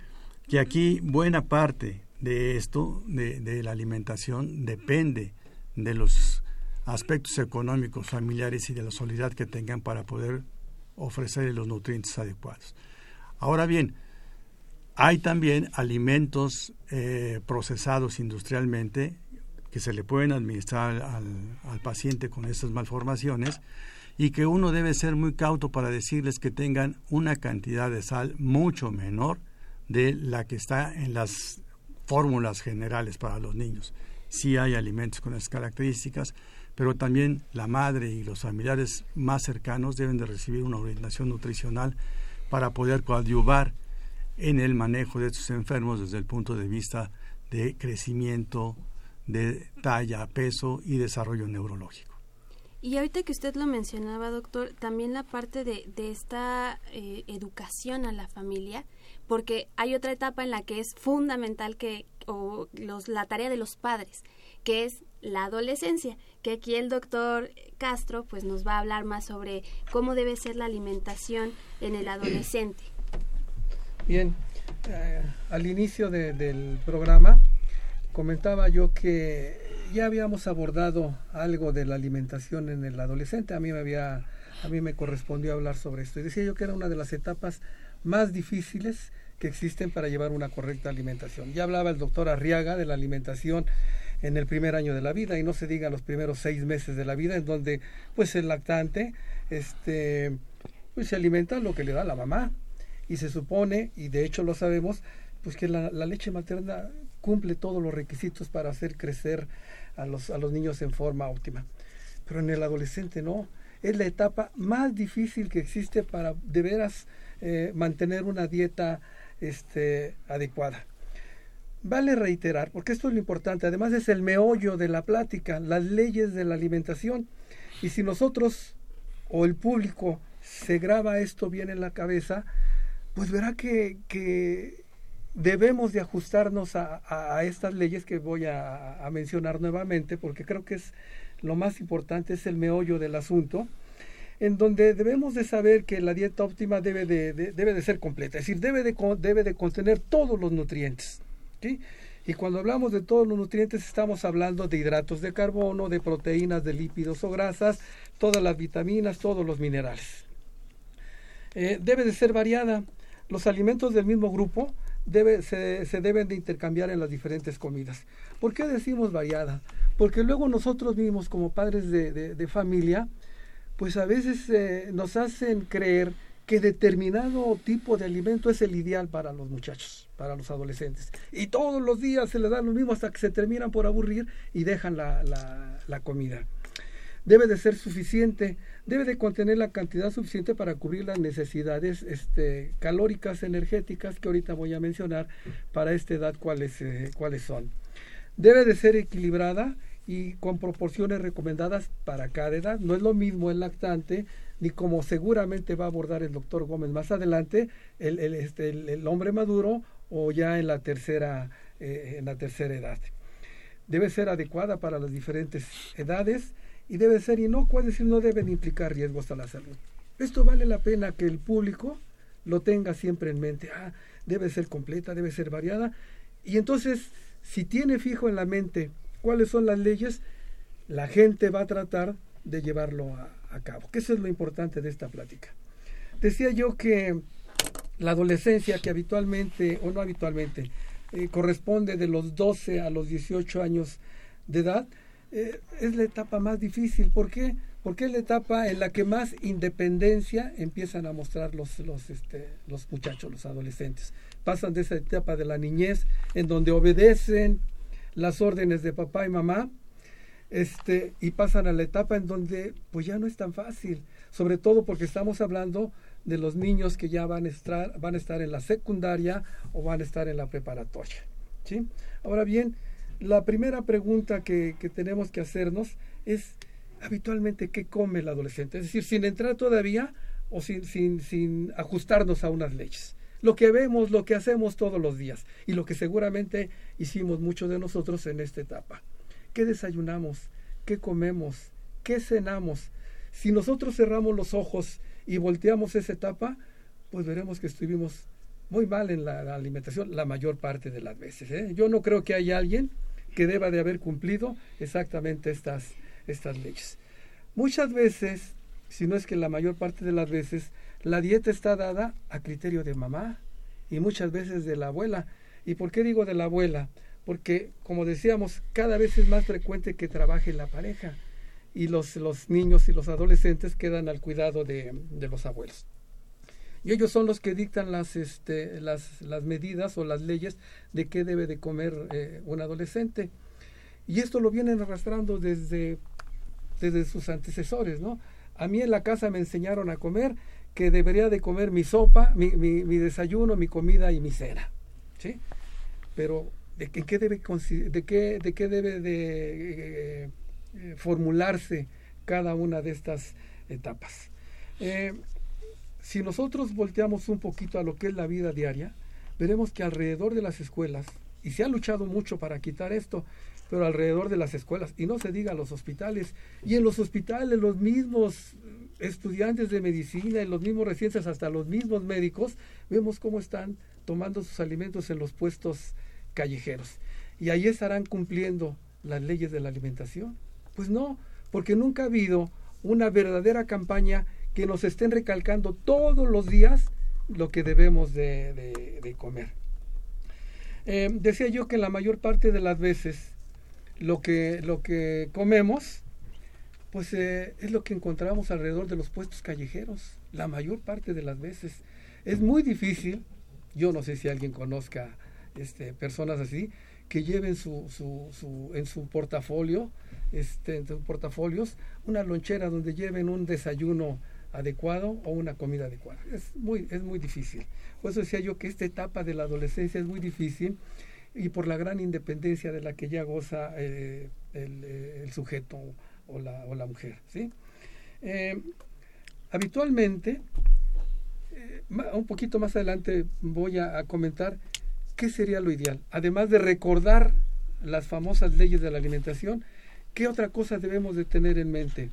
que aquí buena parte de esto, de, la alimentación, depende de los aspectos económicos, familiares y de la solidaridad que tengan para poder ofrecer los nutrientes adecuados. Ahora bien, hay también alimentos eh, procesados industrialmente que se le pueden administrar al, al, paciente con estas malformaciones y que uno debe ser muy cauto para decirles que tengan una cantidad de sal mucho menor de la que está en las fórmulas generales para los niños. Sí hay alimentos con esas características, pero también la madre y los familiares más cercanos deben de recibir una orientación nutricional para poder coadyuvar en el manejo de estos enfermos desde el punto de vista de crecimiento, de talla, peso y desarrollo neurológico. Y ahorita que usted lo mencionaba, doctor, también la parte de, esta eh, educación a la familia, porque hay otra etapa en la que es fundamental que, o los, la tarea de los padres, que es la adolescencia, que aquí el doctor Castro pues nos va a hablar más sobre cómo debe ser la alimentación en el adolescente. Bien, eh, al inicio de, del programa comentaba yo que ya habíamos abordado algo de la alimentación en el adolescente. A mí me había, a mí me correspondió hablar sobre esto. Y decía yo que era una de las etapas más difíciles que existen para llevar una correcta alimentación. Ya hablaba el doctor Arriaga de la alimentación en el primer año de la vida y no se diga los primeros seis meses de la vida en donde pues el lactante este pues se alimenta lo que le da la mamá y se supone, y de hecho lo sabemos, pues que la, leche materna cumple todos los requisitos para hacer crecer a los, a los niños en forma óptima. Pero en el adolescente no. Es la etapa más difícil que existe para de veras eh, mantener una dieta este, adecuada. Vale reiterar, porque esto es lo importante, además es el meollo de la plática, las leyes de la alimentación. Y si nosotros o el público se graba esto bien en la cabeza, pues verá que, que debemos de ajustarnos a, a, estas leyes que voy a, a, mencionar nuevamente, porque creo que es lo más importante, es el meollo del asunto, en donde debemos de saber que la dieta óptima debe de, de debe de ser completa, es decir, debe de, debe de contener todos los nutrientes. ¿sí? Y cuando hablamos de todos los nutrientes estamos hablando de hidratos de carbono, de proteínas, de lípidos o grasas, todas las vitaminas, todos los minerales. Eh, debe de ser variada los alimentos del mismo grupo se, deben de intercambiar en las diferentes comidas. ¿Por qué decimos variada? Porque luego nosotros mismos como padres de, familia, pues a veces eh, nos hacen creer que determinado tipo de alimento es el ideal para los muchachos, para los adolescentes. Y todos los días se les da lo mismo hasta que se terminan por aburrir y dejan la, la comida debe de ser suficiente, debe de contener la cantidad suficiente para cubrir las necesidades este, calóricas, energéticas que ahorita voy a mencionar para esta edad cuáles, eh, cuáles son. Debe de ser equilibrada y con proporciones recomendadas para cada edad. No es lo mismo el lactante, ni como seguramente va a abordar el doctor Gómez más adelante, el, el, este, el, hombre maduro o ya en la tercera, eh, en la tercera edad. Debe ser adecuada para las diferentes edades y debe ser inocua, es decir, no deben implicar riesgos a la salud. Esto vale la pena que el público lo tenga siempre en mente. Ah, debe ser completa, debe ser variada. Y entonces, si tiene fijo en la mente cuáles son las leyes, la gente va a tratar de llevarlo a, cabo. Que eso es lo importante de esta plática. Decía yo que la adolescencia, que habitualmente, o no habitualmente, eh, corresponde de los 12 a los 18 años de edad, eh, es la etapa más difícil. ¿Por qué? Porque es la etapa en la que más independencia empiezan a mostrar los, los, este, los muchachos, los adolescentes. Pasan de esa etapa de la niñez en donde obedecen las órdenes de papá y mamá este, y pasan a la etapa en donde pues ya no es tan fácil, sobre todo porque estamos hablando de los niños que ya van a estar, van a estar en la secundaria o van a estar en la preparatoria. ¿sí? Ahora bien, la primera pregunta que, que, tenemos que hacernos es habitualmente qué come el adolescente. Es decir, sin entrar todavía o sin, sin, sin ajustarnos a unas leyes. Lo que vemos, lo que hacemos todos los días y lo que seguramente hicimos muchos de nosotros en esta etapa. ¿Qué desayunamos? ¿Qué comemos? ¿Qué cenamos? Si nosotros cerramos los ojos y volteamos esa etapa, pues veremos que estuvimos muy mal en la, alimentación la mayor parte de las veces. ¿eh? Yo no creo que haya alguien que deba de haber cumplido exactamente estas, estas leyes. Muchas veces, si no es que la mayor parte de las veces, la dieta está dada a criterio de mamá y muchas veces de la abuela. ¿Y por qué digo de la abuela? Porque, como decíamos, cada vez es más frecuente que trabaje la pareja y los, los niños y los adolescentes quedan al cuidado de, de los abuelos y ellos son los que dictan las, este, las, las medidas o las leyes de qué debe de comer eh, un adolescente. Y esto lo vienen arrastrando desde, desde sus antecesores, ¿no? A mí en la casa me enseñaron a comer que debería de comer mi sopa, mi, mi, desayuno, mi comida y mi cena, ¿sí? Pero ¿de qué, debe, de qué, de qué debe de eh, formularse cada una de estas etapas? Eh, si nosotros volteamos un poquito a lo que es la vida diaria, veremos que alrededor de las escuelas, y se ha luchado mucho para quitar esto, pero alrededor de las escuelas, y no se diga los hospitales, y en los hospitales los mismos estudiantes de medicina, en los mismos recientes, hasta los mismos médicos, vemos cómo están tomando sus alimentos en los puestos callejeros. Y ahí estarán cumpliendo las leyes de la alimentación. Pues no, porque nunca ha habido una verdadera campaña que nos estén recalcando todos los días lo que debemos de, comer. Eh, decía yo que la mayor parte de las veces lo que, lo que comemos, pues eh, es lo que encontramos alrededor de los puestos callejeros, la mayor parte de las veces. Es muy difícil, yo no sé si alguien conozca este, personas así, que lleven su, su, su, en su portafolio, este, en sus portafolios, una lonchera donde lleven un desayuno adecuado o una comida adecuada. Es muy, es muy difícil. Por eso decía yo que esta etapa de la adolescencia es muy difícil y por la gran independencia de la que ya goza eh, eh, el, sujeto o la, o la mujer. ¿sí? Eh, habitualmente, un poquito más adelante voy a, comentar qué sería lo ideal. Además de recordar las famosas leyes de la alimentación, ¿qué otra cosa debemos de tener en mente?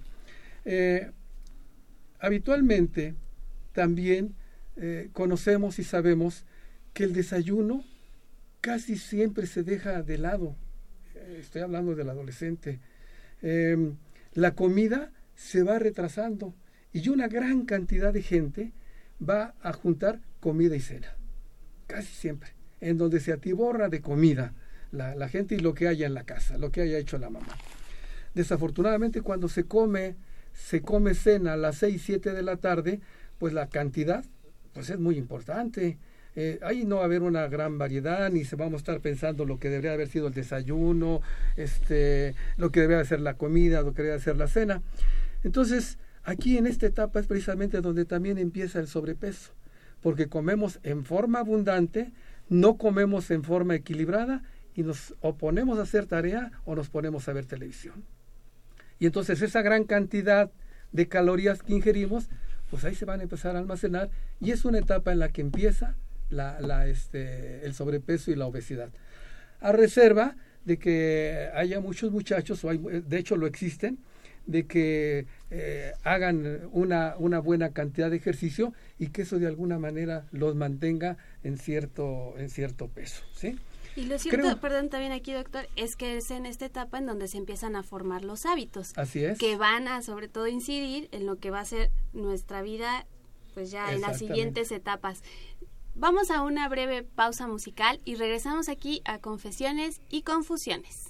Habitualmente también eh, conocemos y sabemos que el desayuno casi siempre se deja de lado. Eh, estoy hablando del adolescente. Em, la comida se va retrasando y una gran cantidad de gente va a juntar comida y cena. Casi siempre. En donde se atiborra de comida la, la gente y lo que haya en la casa, lo que haya hecho la mamá. Desafortunadamente cuando se come se come cena a las 6, 7 de la tarde, pues la cantidad pues es muy importante. Eh, ahí no va a haber una gran variedad, ni se vamos a estar pensando lo que debería haber sido el desayuno, este, lo que debería ser la comida, lo que debería ser la cena. Entonces, aquí en esta etapa es precisamente donde también empieza el sobrepeso, porque comemos en forma abundante, no comemos en forma equilibrada y nos oponemos a hacer tarea o nos ponemos a ver televisión. Y entonces esa gran cantidad de calorías que ingerimos, pues ahí se van a empezar a almacenar y es una etapa en la que empieza la, la, este, el sobrepeso y la obesidad. A reserva de que haya muchos muchachos, o hay, de hecho lo existen, de que eh, hagan una, una buena cantidad de ejercicio y que eso de alguna manera los mantenga en cierto, en cierto peso. ¿sí? Y lo cierto, perdón, también aquí, doctor, es que es en esta etapa en donde se empiezan a formar los hábitos. Así es. Que van a, sobre todo, incidir en lo que va a ser nuestra vida, pues ya en las siguientes etapas. Vamos a una breve pausa musical y regresamos aquí a Confesiones y Confusiones.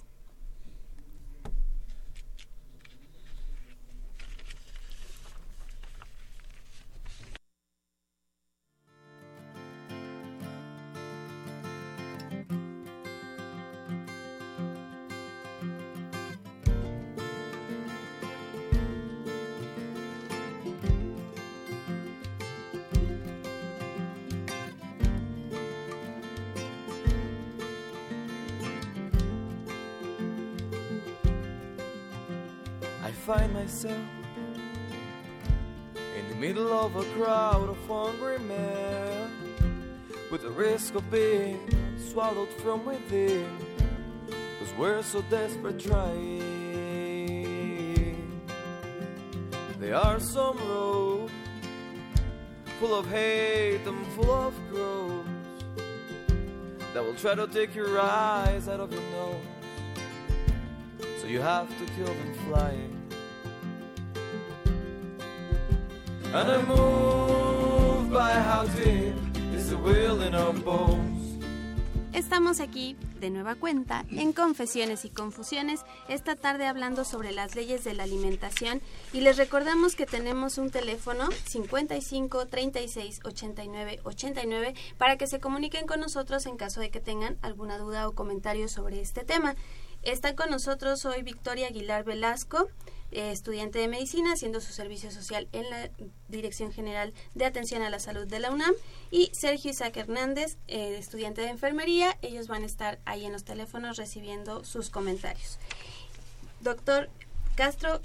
Find myself in the middle of a crowd of hungry men, with the risk of being swallowed from within, cause we're so desperate trying. There are some roads full of hate and full of crows that will try to take your eyes out of your nose. So you have to kill them flying. Estamos aquí de nueva cuenta en Confesiones y Confusiones, esta tarde hablando sobre las leyes de la alimentación y les recordamos que tenemos un teléfono 55 36 89 89 para que se comuniquen con nosotros en caso de que tengan alguna duda o comentario sobre este tema. Está con nosotros hoy Victoria Aguilar Velasco, eh, estudiante de medicina, haciendo su servicio social en la Dirección General de Atención a la Salud de la UNAM, y Sergio Isaac Hernández, eh, estudiante de enfermería. Ellos van a estar ahí en los teléfonos recibiendo sus comentarios. Doctor Castro,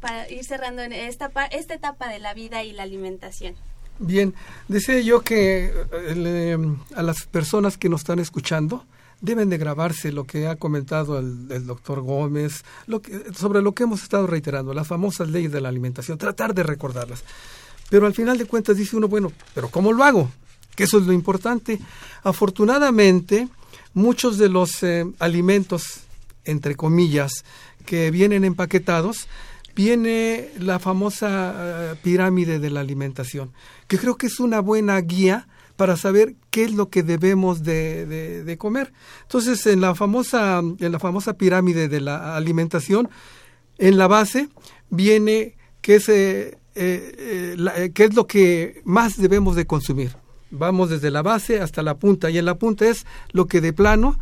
para ir cerrando en esta, esta etapa de la vida y la alimentación. Bien, deseo yo que eh, a las personas que nos están escuchando, deben de grabarse lo que ha comentado el, doctor Gómez, lo que, sobre lo que hemos estado reiterando, las famosas leyes de la alimentación, tratar de recordarlas. Pero al final de cuentas dice uno, bueno, pero ¿cómo lo hago? Que eso es lo importante. Afortunadamente, muchos de los eh, alimentos, entre comillas, que vienen empaquetados, viene la famosa eh, pirámide de la alimentación, que creo que es una buena guía para saber qué es lo que debemos de, de, comer. Entonces, en la famosa, en la famosa pirámide de la alimentación, en la base viene qué es, eh, eh, eh, qué es lo que más debemos de consumir. Vamos desde la base hasta la punta, y en la punta es lo que de plano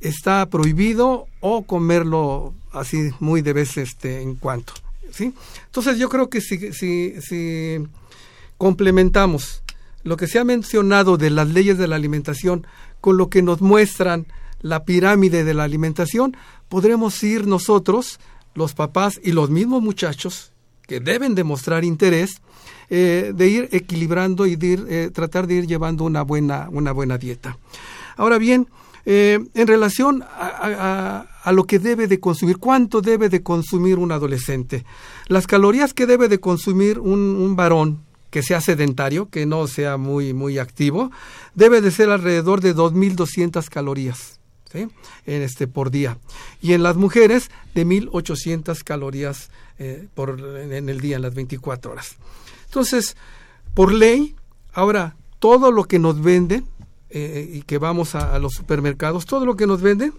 está prohibido o comerlo así muy de vez este, en cuanto. ¿sí? Entonces yo creo que si, si, si complementamos lo que se ha mencionado de las leyes de la alimentación con lo que nos muestran la pirámide de la alimentación, podremos ir nosotros, los papás y los mismos muchachos, que deben demostrar interés, eh, de ir equilibrando y de ir, eh, tratar de ir llevando una buena, una buena dieta. Ahora bien, eh, en relación a, lo que debe de consumir, cuánto debe de consumir un adolescente, las calorías que debe de consumir un varón que sea sedentario, que no sea muy, muy activo, debe de ser alrededor de 2.200 calorías ¿sí? en este, por día. Y en las mujeres, de 1.800 calorías eh, por, en el día, en las 24 horas. Entonces, por ley, ahora, todo lo que nos venden, eh, y que vamos a, a los supermercados, todo lo que nos venden,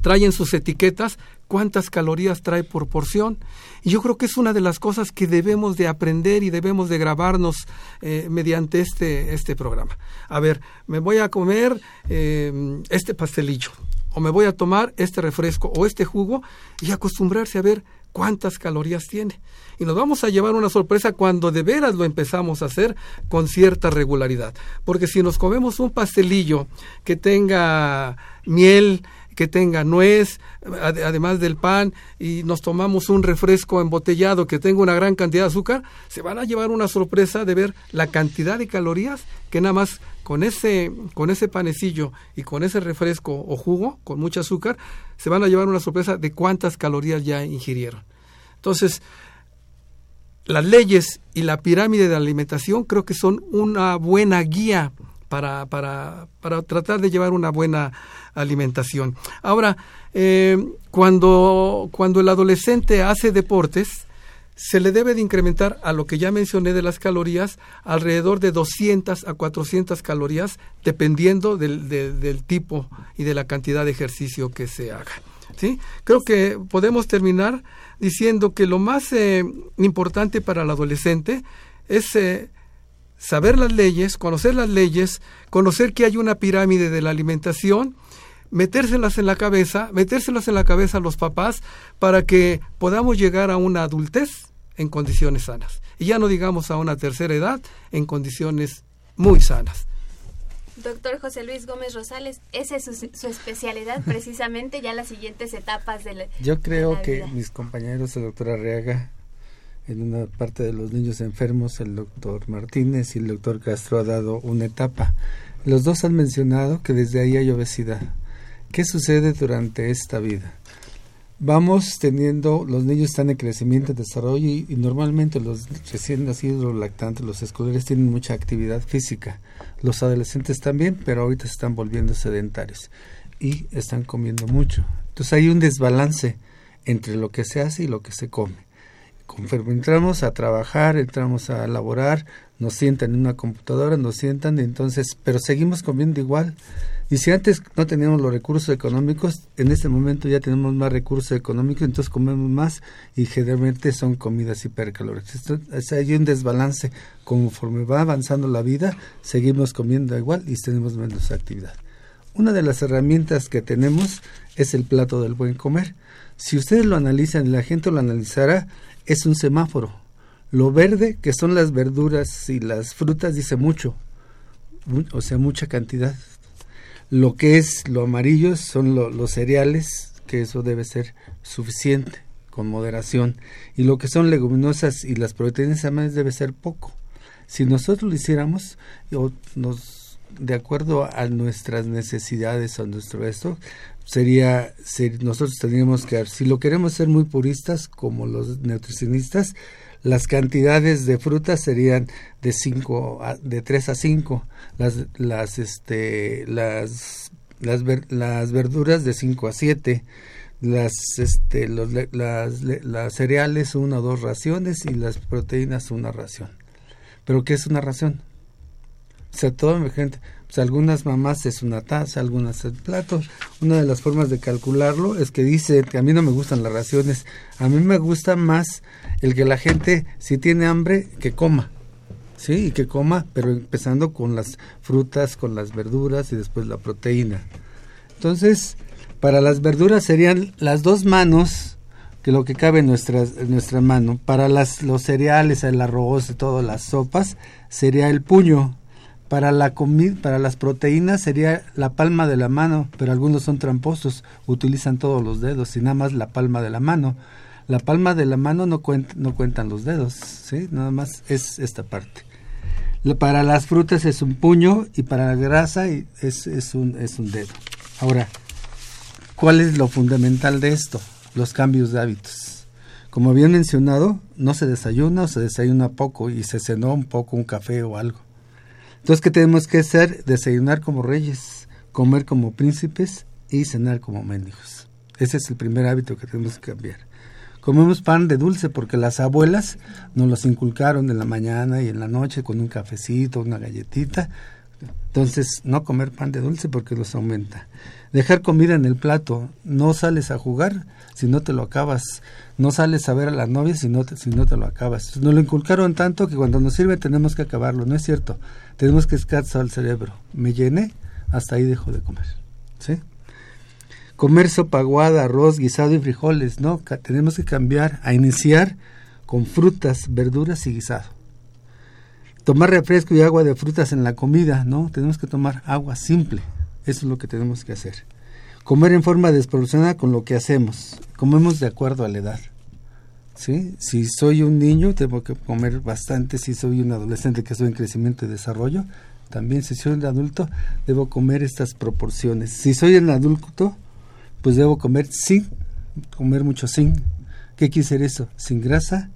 traen sus etiquetas cuántas calorías trae por porción. Y yo creo que es una de las cosas que debemos de aprender y debemos de grabarnos eh, mediante este, este programa. A ver, me voy a comer eh, este pastelillo, o me voy a tomar este refresco o este jugo y acostumbrarse a ver cuántas calorías tiene. Y nos vamos a llevar una sorpresa cuando de veras lo empezamos a hacer con cierta regularidad. Porque si nos comemos un pastelillo que tenga miel, que tenga nuez, además del pan, y nos tomamos un refresco embotellado que tenga una gran cantidad de azúcar, se van a llevar una sorpresa de ver la cantidad de calorías que nada más con ese, con ese panecillo y con ese refresco o jugo con mucho azúcar, se van a llevar una sorpresa de cuántas calorías ya ingirieron. Entonces, las leyes y la pirámide de alimentación creo que son una buena guía para, para, para tratar de llevar una buena alimentación. Ahora, eh, cuando, cuando el adolescente hace deportes, se le debe de incrementar a lo que ya mencioné de las calorías alrededor de 200 a 400 calorías dependiendo del, del tipo y de la cantidad de ejercicio que se haga. ¿sí? Creo que podemos terminar diciendo que lo más eh, importante para el adolescente es eh, saber las leyes, conocer las leyes, conocer que hay una pirámide de la alimentación, metérselas en la cabeza, metérselas en la cabeza a los papás para que podamos llegar a una adultez en condiciones sanas. Y ya no digamos a una tercera edad en condiciones muy sanas. Doctor José Luis Gómez Rosales, esa es su, especialidad precisamente ya las siguientes etapas de la Yo creo que mis compañeros, el doctor Arriaga, en una parte de los niños enfermos, el doctor Martínez y el doctor Castro ha dado una etapa. Los dos han mencionado que desde ahí hay obesidad. ¿Qué sucede durante esta vida? Vamos teniendo, los niños están en crecimiento, desarrollo y, y normalmente los recién nacidos, los lactantes, los escolares tienen mucha actividad física. Los adolescentes también, pero ahorita se están volviendo sedentarios y están comiendo mucho. Entonces hay un desbalance entre lo que se hace y lo que se come. Conforme entramos a trabajar, entramos a laborar, nos sientan en una computadora, nos sientan, entonces, pero seguimos comiendo igual. Y si antes no teníamos los recursos económicos, en este momento ya tenemos más recursos económicos, entonces comemos más y generalmente son comidas hipercalóricas. Esto, hay un desbalance. Conforme va avanzando la vida, seguimos comiendo igual y tenemos menos actividad. Una de las herramientas que tenemos es el plato del buen comer. Si ustedes lo analizan la gente lo analizará, es un semáforo. Lo verde, que son las verduras y las frutas, dice mucho, o sea, mucha cantidad. Lo que es lo amarillo son los cereales, que eso debe ser suficiente, con moderación. Y lo que son leguminosas y las proteínas animales debe ser poco. Si nosotros lo hiciéramos, nos de acuerdo a nuestras necesidades, a nuestro esto, sería, nosotros tendríamos que, si lo queremos ser muy puristas como los nutricionistas, las cantidades de frutas serían de cinco de 3 a 5, las, las, este, las, las, las verduras de 5 a 7, las, este, los, las, las cereales una o dos raciones y las proteínas una ración. ¿Pero qué es una ración? O sea, toda mi gente, pues algunas mamás es una taza, algunas es plato. Una de las formas de calcularlo es que dice que a mí no me gustan las raciones, a mí me gusta más el que la gente, si tiene hambre, que coma. Sí, y que coma, pero empezando con las frutas, con las verduras y después la proteína. Entonces, para las verduras serían las dos manos que lo que cabe en nuestra, nuestra mano. Para las, los cereales, el arroz y todas las sopas, sería el puño para la comida, para las proteínas sería la palma de la mano, pero algunos son tramposos, utilizan todos los dedos y nada más la palma de la mano. La palma de la mano no, no cuentan los dedos, ¿sí? Nada más es esta parte. Para las frutas es un puño y para la grasa es, es, un, es un dedo. Ahora, ¿cuál es lo fundamental de esto? Los cambios de hábitos. Como había mencionado, no se desayuna o se desayuna poco y se cenó un poco un café o algo. Entonces, ¿qué tenemos que hacer? Desayunar como reyes, comer como príncipes y cenar como mendigos. Ese es el primer hábito que tenemos que cambiar. Comemos pan de dulce porque las abuelas nos los inculcaron en la mañana y en la noche con un cafecito, una galletita. Entonces, no comer pan de dulce porque los aumenta. Dejar comida en el plato. No sales a jugar si no te lo acabas. No sales a ver a la novia si no te, si no te lo acabas. Nos lo inculcaron tanto que cuando nos sirve tenemos que acabarlo. No es cierto tenemos que descansar al cerebro. Me llené, hasta ahí dejo de comer. ¿sí? Comer sopa aguada, arroz, guisado y frijoles, no, tenemos que cambiar a iniciar con frutas, verduras y guisado. Tomar refresco y agua de frutas en la comida, no, tenemos que tomar agua simple. Eso es lo que tenemos que hacer. Comer en forma desproporcionada con lo que hacemos. Comemos de acuerdo a la edad. ¿sí? Si soy un niño, tengo que comer bastante. Si soy un adolescente que estoy en crecimiento y desarrollo, también si soy un adulto, debo comer estas proporciones. Si soy un adulto, pues debo comer sin, comer mucho sin. ¿Qué quiere decir eso? Sin grasa,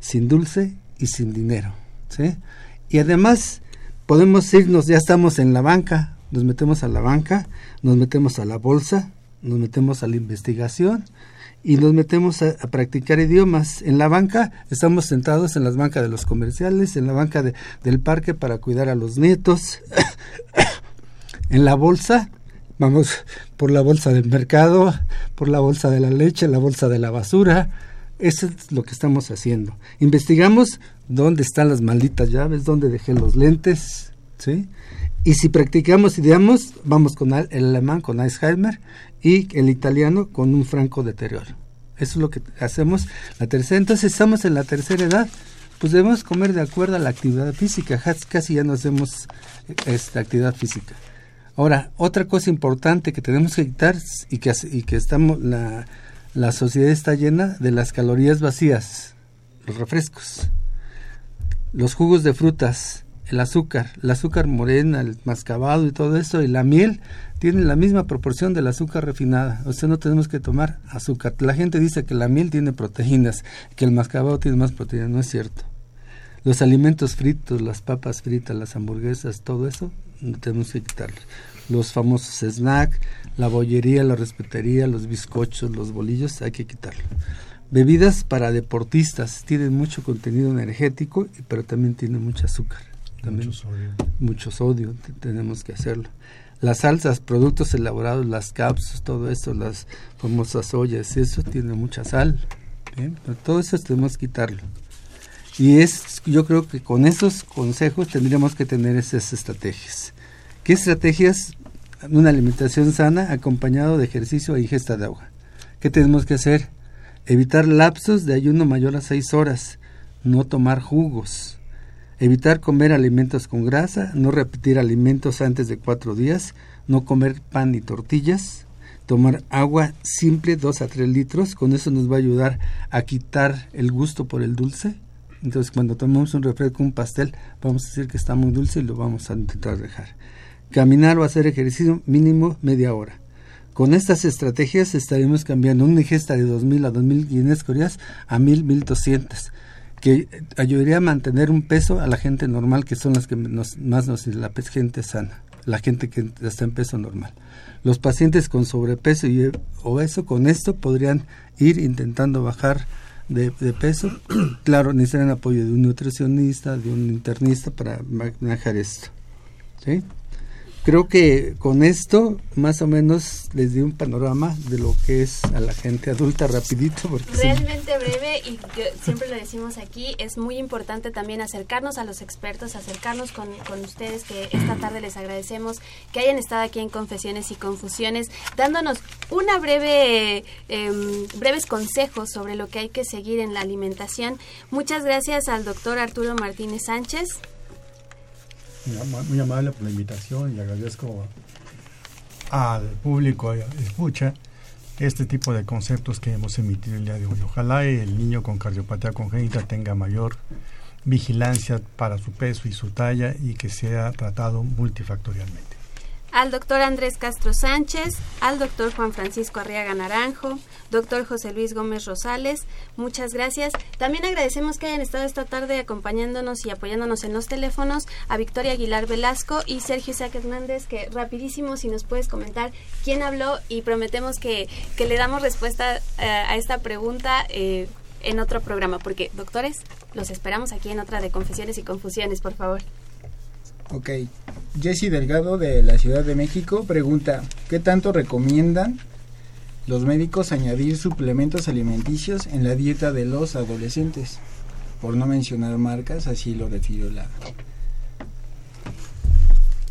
sin dulce y sin dinero. ¿sí? Y además, podemos irnos, ya estamos en la banca, nos metemos a la banca, nos metemos a la bolsa, nos metemos a la investigación, y nos metemos a, practicar idiomas. En la banca estamos sentados en las bancas de los comerciales, en la banca de, del parque para cuidar a los nietos, en la bolsa, vamos por la bolsa del mercado, por la bolsa de la leche, la bolsa de la basura. Eso es lo que estamos haciendo. Investigamos dónde están las malditas llaves, dónde dejé los lentes, ¿sí? Y si practicamos idiomas, vamos con el alemán, con Eisheimer, y el italiano con un franco deterioro. Eso es lo que hacemos. La tercera, entonces estamos en la tercera edad, pues debemos comer de acuerdo a la actividad física. Casi ya no hacemos esta actividad física. Ahora, otra cosa importante que tenemos que quitar y que, y que estamos, la, la sociedad está llena de las calorías vacías. los refrescos. Los jugos de frutas, el azúcar, el azúcar morena, el mascabado y todo eso, y la miel tienen la misma proporción del azúcar refinada. O sea, no tenemos que tomar azúcar. La gente dice que la miel tiene proteínas, que el mascabado tiene más proteínas. No es cierto. Los alimentos fritos, las papas fritas, las hamburguesas, todo eso, tenemos que quitarlos. Los famosos snacks, la bollería, la respetería, los bizcochos, los bolillos, hay que quitarlo. Bebidas para deportistas tienen mucho contenido energético, pero también tienen mucho azúcar. También Mucho sodio. mucho sodio, te- tenemos que hacerlo. Las salsas, productos elaborados, las cápsulas, todo eso, las famosas ollas, eso tiene mucha sal. ¿bien? Pero todo eso tenemos que quitarlo. Y es, yo creo que con esos consejos tendríamos que tener esas estrategias. ¿Qué estrategias? Una alimentación sana acompañado de ejercicio e ingesta de agua. ¿Qué tenemos que hacer? Evitar lapsos de ayuno mayor a 6 horas. No tomar jugos. Evitar comer alimentos con grasa. No repetir alimentos antes de 4 días. No comer pan ni tortillas. Tomar agua simple 2 a 3 litros. Con eso nos va a ayudar a quitar el gusto por el dulce. Entonces cuando tomamos un refresco, un pastel, vamos a decir que está muy dulce y lo vamos a intentar dejar. Caminar o hacer ejercicio mínimo media hora. Con estas estrategias estaremos cambiando una ingesta de 2.000 a 2.500 calorías a 1.000, 1.200, que ayudaría a mantener un peso a la gente normal, que son las que nos- más nos la gente sana, la gente que está en peso normal. Los pacientes con sobrepeso y obeso con esto podrían ir intentando bajar de, de peso. claro, necesitan apoyo de un nutricionista, de un internista para manejar esto. ¿sí? Creo que con esto más o menos les di un panorama de lo que es a la gente adulta rapidito. Porque. Realmente breve y yo- siempre lo decimos aquí, es muy importante también acercarnos a los expertos, acercarnos con, con ustedes que esta tarde les agradecemos que hayan estado aquí en Confesiones y Confusiones, dándonos una breve, em, breves consejos sobre lo que hay que seguir en la alimentación. Muchas gracias al doctor Arturo Martínez Sánchez. Muy ama- Muy amable por la invitación y agradezco al público escucha este tipo de conceptos que hemos emitido el día de hoy. Ojalá el niño con cardiopatía congénita tenga mayor vigilancia para su peso y su talla y que sea tratado multifactorialmente. Al doctor Andrés Castro Sánchez, al doctor Juan Francisco Arriaga Naranjo, doctor José Luis Gómez Rosales, muchas gracias. También agradecemos que hayan estado esta tarde acompañándonos y apoyándonos en los teléfonos a Victoria Aguilar Velasco y Sergio Isaac Hernández, que rapidísimo si nos puedes comentar quién habló y prometemos que, que le damos respuesta eh, a esta pregunta. eh, en otro programa, porque doctores, los esperamos aquí en otra de Confesiones y Confusiones, por favor. Ok. Jesse Delgado de la Ciudad de México pregunta, ¿qué tanto recomiendan los médicos añadir suplementos alimenticios en la dieta de los adolescentes? Por no mencionar marcas, así lo refirió la...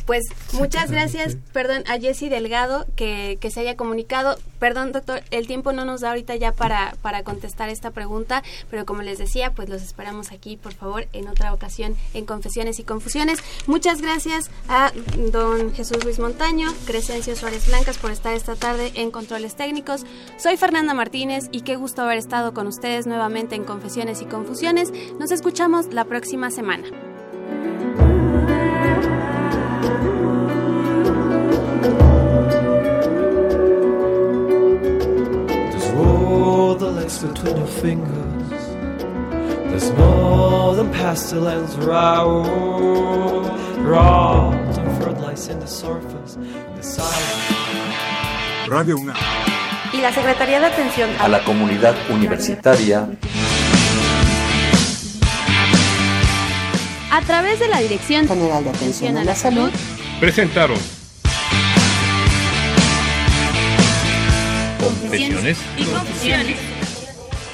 Pues muchas gracias, perdón, a Jessy Delgado que, que se haya comunicado. Perdón, doctor, el tiempo no nos da ahorita ya para, para contestar esta pregunta, pero como les decía, pues los esperamos aquí, por favor, en otra ocasión en Confesiones y Confusiones. Muchas gracias a don Jesús Luis Montaño, Crescencio Suárez Blancas por estar esta tarde en Controles Técnicos. Soy Fernanda Martínez y qué gusto haber estado con ustedes nuevamente en Confesiones y Confusiones. Nos escuchamos la próxima semana. The lace between your fingers. There's more than pestilence round. Wrought and floodlights in the surface. The silence. Radio UNAM. Y la Secretaría de Atención a la comunidad universitaria a través de la Dirección General de Atención a la Salud Presentaron Confesiones y Confusiones.